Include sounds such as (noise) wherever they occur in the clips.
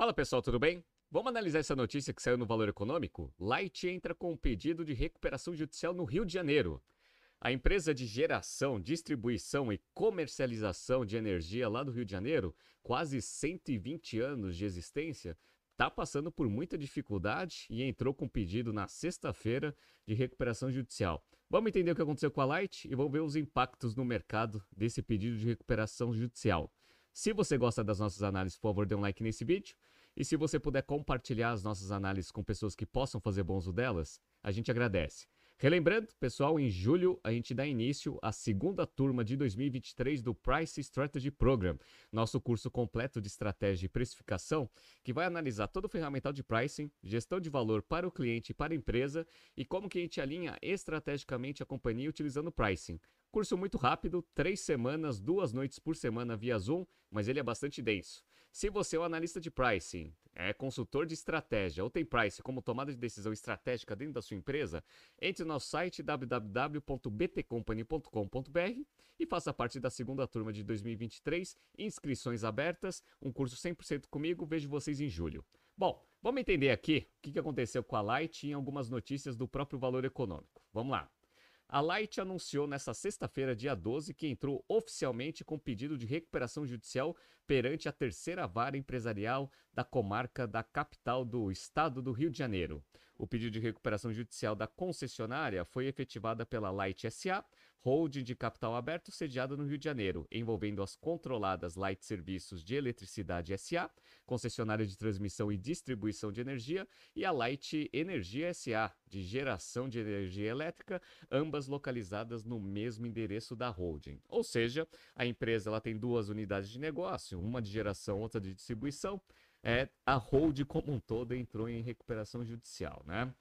Fala pessoal, tudo bem? Vamos analisar essa notícia que saiu no Valor Econômico? Light entra com um pedido de recuperação judicial no Rio de Janeiro. A empresa de geração, distribuição e comercialização de energia lá do Rio de Janeiro, quase 120 anos de existência, está passando por muita dificuldade e entrou com pedido na sexta-feira de recuperação judicial. Vamos entender o que aconteceu com a Light e vamos ver os impactos no mercado desse pedido de recuperação judicial. Se você gosta das nossas análises, por favor, dê um like nesse vídeo. E se você puder compartilhar as nossas análises com pessoas que possam fazer bom uso delas, a gente agradece. Relembrando, pessoal, em julho a gente dá início à segunda turma de 2023 do Price Strategy Program, nosso curso completo de estratégia e precificação, que vai analisar todo o ferramental de pricing, gestão de valor para o cliente e para a empresa e como que a gente alinha estrategicamente a companhia utilizando pricing. Curso muito rápido, três semanas, duas noites por semana via Zoom, mas ele é bastante denso. Se você é um analista de pricing, é consultor de estratégia ou tem price como tomada de decisão estratégica dentro da sua empresa, entre no nosso site www.btcompany.com.br e faça parte da segunda turma de 2023. Inscrições abertas, um curso 100% comigo. Vejo vocês em julho. Bom, vamos entender aqui o que aconteceu com a Light e algumas notícias do próprio valor econômico. Vamos lá. A Light anunciou nesta sexta-feira, dia 12, que entrou oficialmente com pedido de recuperação judicial perante a terceira vara empresarial da comarca da capital do estado do Rio de Janeiro. O pedido de recuperação judicial da concessionária foi efetivada pela Light SA, holding de capital aberto sediada no Rio de Janeiro, envolvendo as controladas Light Serviços de Eletricidade SA, concessionária de transmissão e distribuição de energia, e a Light Energia SA, de geração de energia elétrica, ambas localizadas no mesmo endereço da holding. Ou seja, a empresa ela tem duas unidades de negócio, uma de geração, outra de distribuição é, a hold como um todo entrou em recuperação judicial, né?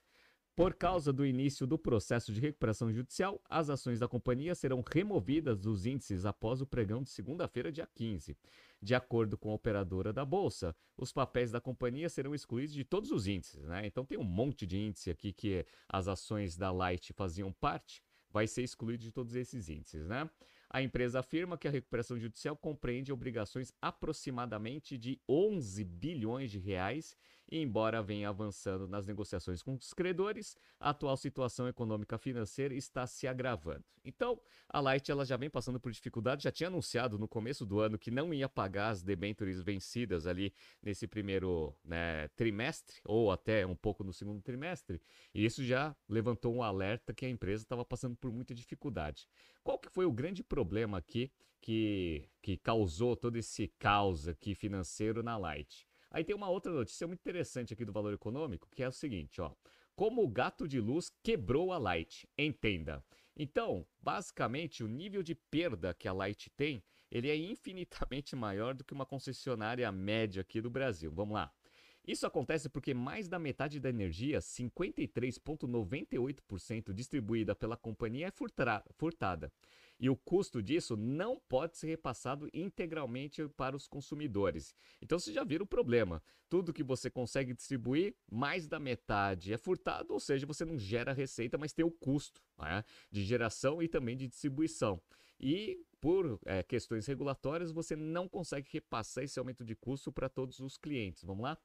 Por causa do início do processo de recuperação judicial, as ações da companhia serão removidas dos índices após o pregão de segunda-feira, dia 15. De acordo com a operadora da bolsa, os papéis da companhia serão excluídos de todos os índices, né? Então tem um monte de índice aqui que as ações da Light faziam parte, vai ser excluído de todos esses índices, né? A empresa afirma que a recuperação judicial compreende obrigações aproximadamente de 11 bilhões de reais embora venha avançando nas negociações com os credores, a atual situação econômica financeira está se agravando. Então, a Light ela já vem passando por dificuldade, já tinha anunciado no começo do ano que não ia pagar as debêntures vencidas ali nesse primeiro né, trimestre ou até um pouco no segundo trimestre, e isso já levantou um alerta que a empresa estava passando por muita dificuldade. Qual que foi o grande problema? problema aqui que, que causou todo esse caos aqui financeiro na Light. Aí tem uma outra notícia muito interessante aqui do Valor Econômico, que é o seguinte, ó. Como o gato de luz quebrou a Light, entenda. Então, basicamente, o nível de perda que a Light tem, ele é infinitamente (laughs) maior do que uma concessionária média aqui do Brasil. Vamos lá. Isso acontece porque mais da metade da energia, 53,98% distribuída pela companhia, é furtada. E o custo disso não pode ser repassado integralmente para os consumidores. Então você já vira o problema. Tudo que você consegue distribuir, mais da metade é furtado, ou seja, você não gera receita, mas tem o custo né, de geração e também de distribuição. E por é, questões regulatórias, você não consegue repassar esse aumento de custo para todos os clientes. Vamos lá?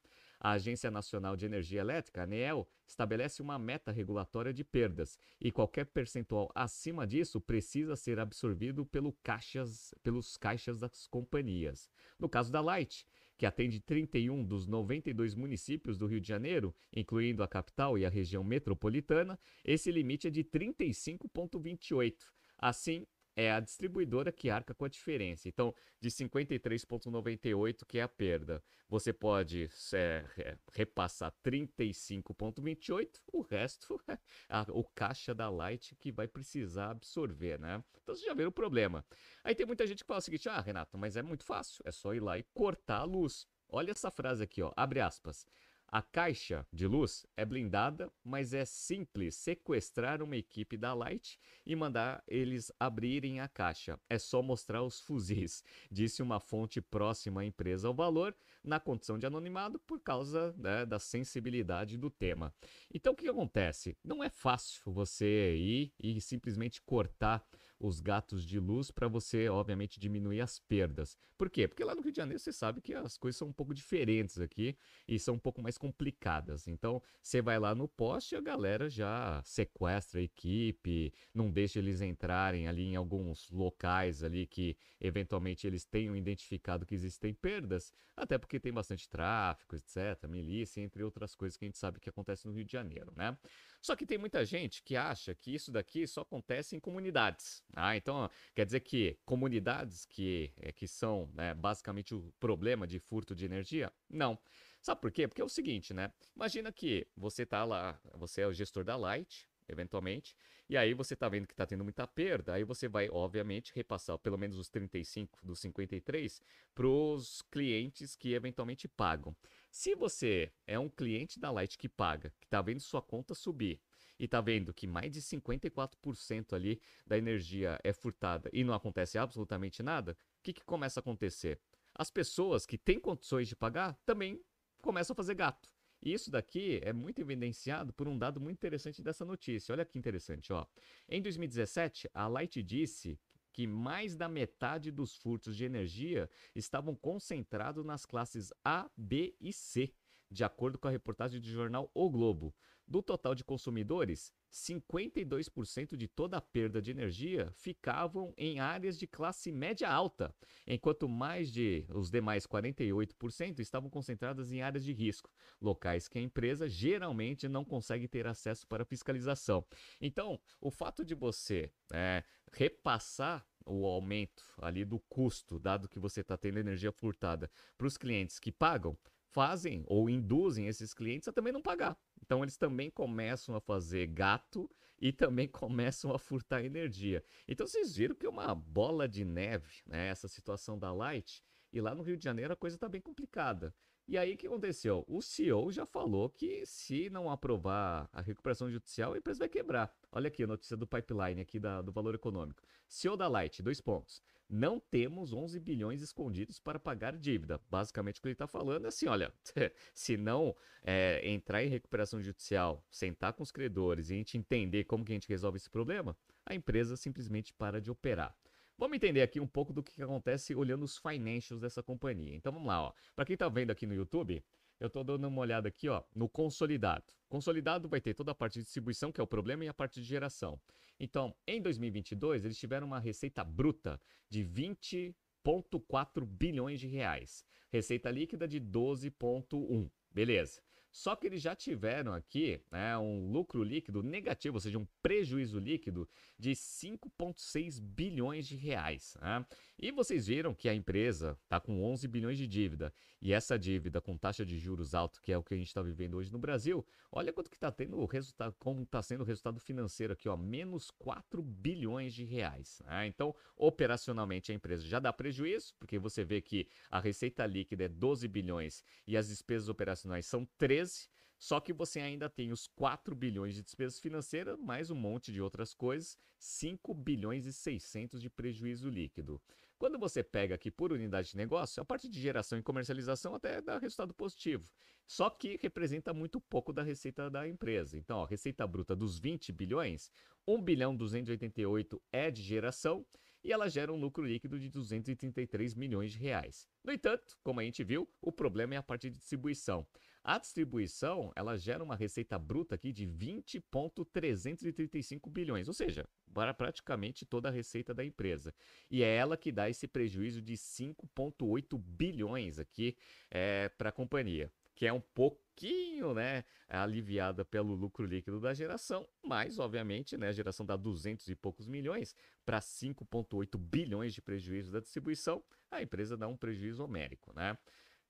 A Agência Nacional de Energia Elétrica, ANEEL, estabelece uma meta regulatória de perdas e qualquer percentual acima disso precisa ser absorvido pelo caixas, pelos caixas das companhias. No caso da Light, que atende 31 dos 92 municípios do Rio de Janeiro, incluindo a capital e a região metropolitana, esse limite é de 35,28. Assim, é a distribuidora que arca com a diferença. Então, de 53,98 que é a perda, você pode é, repassar 35,28, o resto (laughs) é a, o caixa da Light que vai precisar absorver, né? Então, você já vê o problema. Aí tem muita gente que fala o seguinte: ah, Renato, mas é muito fácil, é só ir lá e cortar a luz. Olha essa frase aqui, ó, abre aspas. A caixa de luz é blindada, mas é simples sequestrar uma equipe da Light e mandar eles abrirem a caixa. É só mostrar os fuzis, (laughs) disse uma fonte próxima à empresa ao valor, na condição de anonimado, por causa né, da sensibilidade do tema. Então o que acontece? Não é fácil você ir e simplesmente cortar os gatos de luz para você, obviamente, diminuir as perdas. Por quê? Porque lá no Rio de Janeiro você sabe que as coisas são um pouco diferentes aqui e são um pouco mais complicadas. Então, você vai lá no poste, a galera já sequestra a equipe, não deixa eles entrarem ali em alguns locais ali que eventualmente eles tenham identificado que existem perdas, até porque tem bastante tráfico, etc, milícia, entre outras coisas que a gente sabe que acontece no Rio de Janeiro, né? Só que tem muita gente que acha que isso daqui só acontece em comunidades. Ah, então quer dizer que comunidades que, é, que são né, basicamente o problema de furto de energia? Não. Sabe por quê? Porque é o seguinte, né? Imagina que você tá lá, você é o gestor da Light, eventualmente, e aí você está vendo que está tendo muita perda, aí você vai, obviamente, repassar pelo menos os 35 dos 53 para os clientes que eventualmente pagam. Se você é um cliente da Light que paga, que está vendo sua conta subir, e está vendo que mais de 54% ali da energia é furtada e não acontece absolutamente nada, o que, que começa a acontecer? As pessoas que têm condições de pagar também começam a fazer gato. E isso daqui é muito evidenciado por um dado muito interessante dessa notícia. Olha que interessante, ó. Em 2017, a Light disse que mais da metade dos furtos de energia estavam concentrados nas classes A, B e C, de acordo com a reportagem do jornal O Globo. Do total de consumidores, 52% de toda a perda de energia ficavam em áreas de classe média alta, enquanto mais de os demais 48% estavam concentradas em áreas de risco, locais que a empresa geralmente não consegue ter acesso para fiscalização. Então, o fato de você é, repassar o aumento ali do custo, dado que você está tendo energia furtada, para os clientes que pagam, fazem ou induzem esses clientes a também não pagar. Então eles também começam a fazer gato e também (laughs) começam a furtar energia. Então vocês viram que é uma bola de neve, né? Essa situação da Light. E lá no Rio de Janeiro a coisa está bem complicada. E aí o que aconteceu? O CEO já falou que se não aprovar a recuperação judicial, a empresa vai quebrar. Olha aqui a notícia do pipeline aqui da, do valor econômico. CEO da Light, dois pontos não temos 11 bilhões escondidos para pagar dívida. Basicamente, o que ele está falando é assim: olha, (laughs) se não é, entrar em recuperação judicial, sentar com os credores e a gente entender como que a gente resolve esse problema, a empresa simplesmente para de operar. Vamos entender aqui um pouco do que acontece olhando os financials dessa companhia. Então vamos lá, para quem está vendo aqui no YouTube, eu estou dando uma olhada aqui ó, no consolidado. Consolidado vai ter toda a parte de distribuição, que é o problema, e a parte de geração. Então, em 2022, eles tiveram uma receita bruta de 20,4 bilhões de reais. Receita líquida de 12,1. Beleza. Só que eles já tiveram aqui né, um lucro líquido negativo, ou seja, um prejuízo líquido de 5,6 bilhões de reais. Né? E vocês viram que a empresa está com 11 bilhões de dívida. E essa dívida com taxa de juros alto, que é o que a gente está vivendo hoje no Brasil, olha quanto que está tendo o resultado, como está sendo o resultado financeiro aqui, ó, menos 4 bilhões de reais. Né? Então, operacionalmente a empresa já dá prejuízo, porque você vê que a receita líquida é 12 bilhões e as despesas operacionais são 13 13, só que você ainda tem os 4 bilhões de despesas financeiras, mais um monte de outras coisas, 5 bilhões e 600 de prejuízo líquido. Quando você pega aqui por unidade de negócio, a parte de geração e comercialização até dá resultado positivo. Só que representa muito pouco da receita da empresa. Então, a receita bruta dos 20 bilhões, 1 bilhão 288 é de geração e ela gera um lucro líquido de 233 milhões de reais. No entanto, como a gente viu, o problema é a parte de distribuição. A distribuição, ela gera uma receita bruta aqui de 20,335 bilhões, ou seja, para praticamente toda a receita da empresa. E é ela que dá esse prejuízo de 5,8 bilhões aqui é, para a companhia, que é um pouquinho né, aliviada pelo lucro líquido da geração, mas, obviamente, né, a geração dá 200 e poucos milhões para 5,8 bilhões de prejuízo da distribuição, a empresa dá um prejuízo homérico. Né?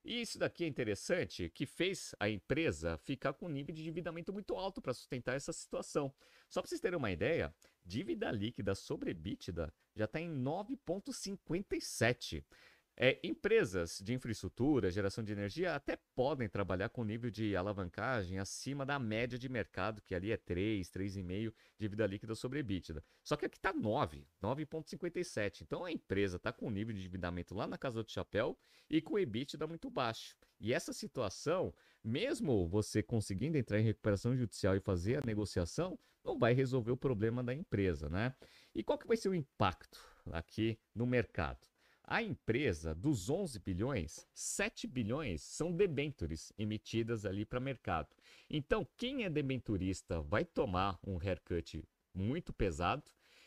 E isso daqui é interessante, que fez a empresa ficar com um nível de endividamento muito alto para sustentar essa situação. Só para vocês terem uma ideia, dívida líquida sobre EBITDA já está em 9,57. É, empresas de infraestrutura, geração de energia, até podem trabalhar com nível de alavancagem acima da média de mercado, que ali é 3, 3,5 dívida líquida sobre EBITDA. Só que aqui está 9, 9,57. Então a empresa está com nível de endividamento lá na casa do chapéu e com EBITDA muito baixo. E essa situação mesmo você conseguindo entrar em recuperação judicial e fazer a negociação, não vai resolver o problema da empresa, né? E qual que vai ser o impacto aqui no mercado? A empresa, dos 11 bilhões, 7 bilhões são debentures emitidas ali para mercado. Então, quem é debenturista vai tomar um haircut muito pesado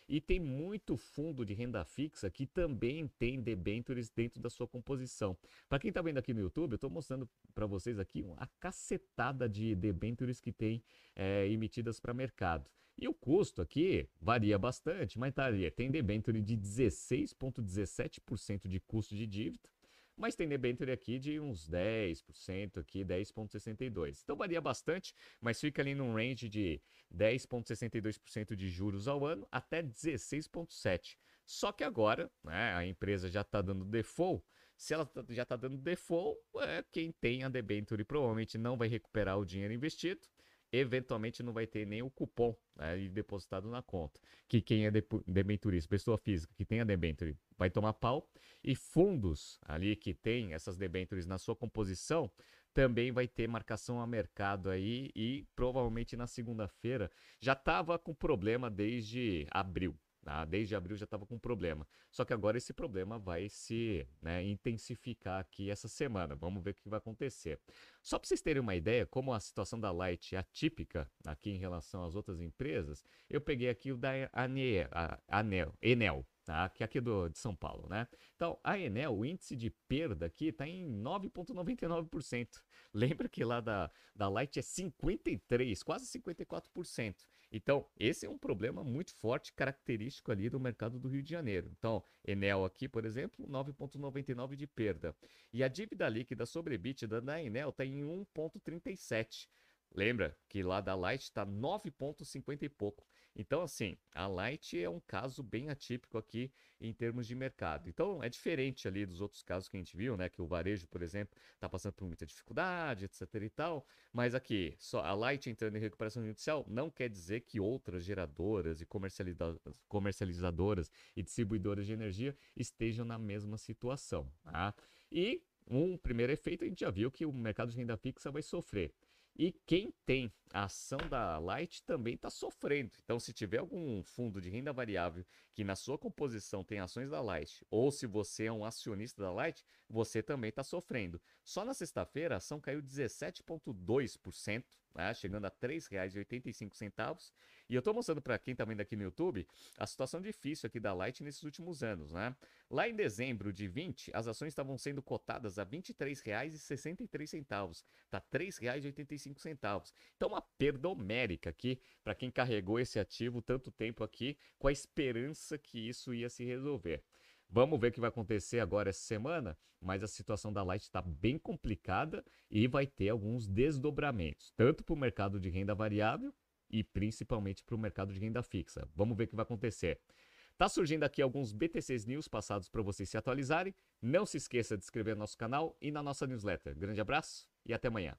e tem muito fundo de renda fixa que também tem debentures dentro da sua composição. Para quem está vendo aqui no YouTube, eu estou mostrando para vocês aqui uma cacetada de debentures que tem é, emitidas para mercado. E o custo aqui varia bastante, mas tá ali, tem debenture de 16,17% de custo de dívida mas tem debenture aqui de uns 10%, aqui 10,62%. Então varia bastante, mas fica ali num range de 10,62% de juros ao ano até 16,7%. Só que agora né, a empresa já está dando default. Se ela tá, já está dando default, é, quem tem a debenture provavelmente não vai recuperar o dinheiro investido eventualmente não vai ter nem o cupom né, depositado na conta. Que quem é debenturista, pessoa física que tem a debenture, vai tomar pau. E fundos ali que tem essas debentures na sua composição, também vai ter marcação a mercado aí e provavelmente na segunda-feira já estava com problema desde abril. Tá? Desde abril já estava com problema. Só que agora esse problema vai se né, intensificar aqui essa semana. Vamos ver o que vai acontecer. Só para vocês terem uma ideia, como a situação da Light é atípica aqui em relação às outras empresas, eu peguei aqui o da Anel, Enel, tá? que é aqui do, de São Paulo, né? Então, a Enel, o índice de perda aqui está em 9,99%. Lembra que lá da, da Light é 53%, quase 54%. Então, esse é um problema muito forte, característico ali do mercado do Rio de Janeiro. Então, Enel aqui, por exemplo, 9,99 de perda. E a dívida líquida sobre EBITDA da Enel está em 1,37. Lembra que lá da Light está 9,50 e pouco. Então, assim, a Light é um caso bem atípico aqui em termos de mercado. Então, é diferente ali dos outros casos que a gente viu, né? Que o varejo, por exemplo, está passando por muita dificuldade, etc e tal. Mas aqui, só a Light entrando em recuperação judicial não quer dizer que outras geradoras e comercializadoras e distribuidoras de energia estejam na mesma situação. Tá? E um primeiro efeito a gente já viu que o mercado de renda fixa vai sofrer. E quem tem a ação da Light também está sofrendo. Então, se tiver algum fundo de renda variável que na sua composição tem ações da Light, ou se você é um acionista da Light, você também está sofrendo. Só na sexta-feira a ação caiu 17,2%, né, chegando a R$ 3,85. E eu estou mostrando para quem está vendo aqui no YouTube a situação difícil aqui da Light nesses últimos anos. Né? Lá em dezembro de 20, as ações estavam sendo cotadas a R$ 23,63. Está R$ 3,85. Então, uma perda homérica aqui para quem carregou esse ativo tanto tempo aqui com a esperança que isso ia se resolver. Vamos ver o que vai acontecer agora essa semana, mas a situação da Light está bem complicada e vai ter alguns desdobramentos, tanto para o mercado de renda variável e principalmente para o mercado de renda fixa. Vamos ver o que vai acontecer. Tá surgindo aqui alguns BTCs News passados para vocês se atualizarem. Não se esqueça de inscrever no nosso canal e na nossa newsletter. Grande abraço e até amanhã.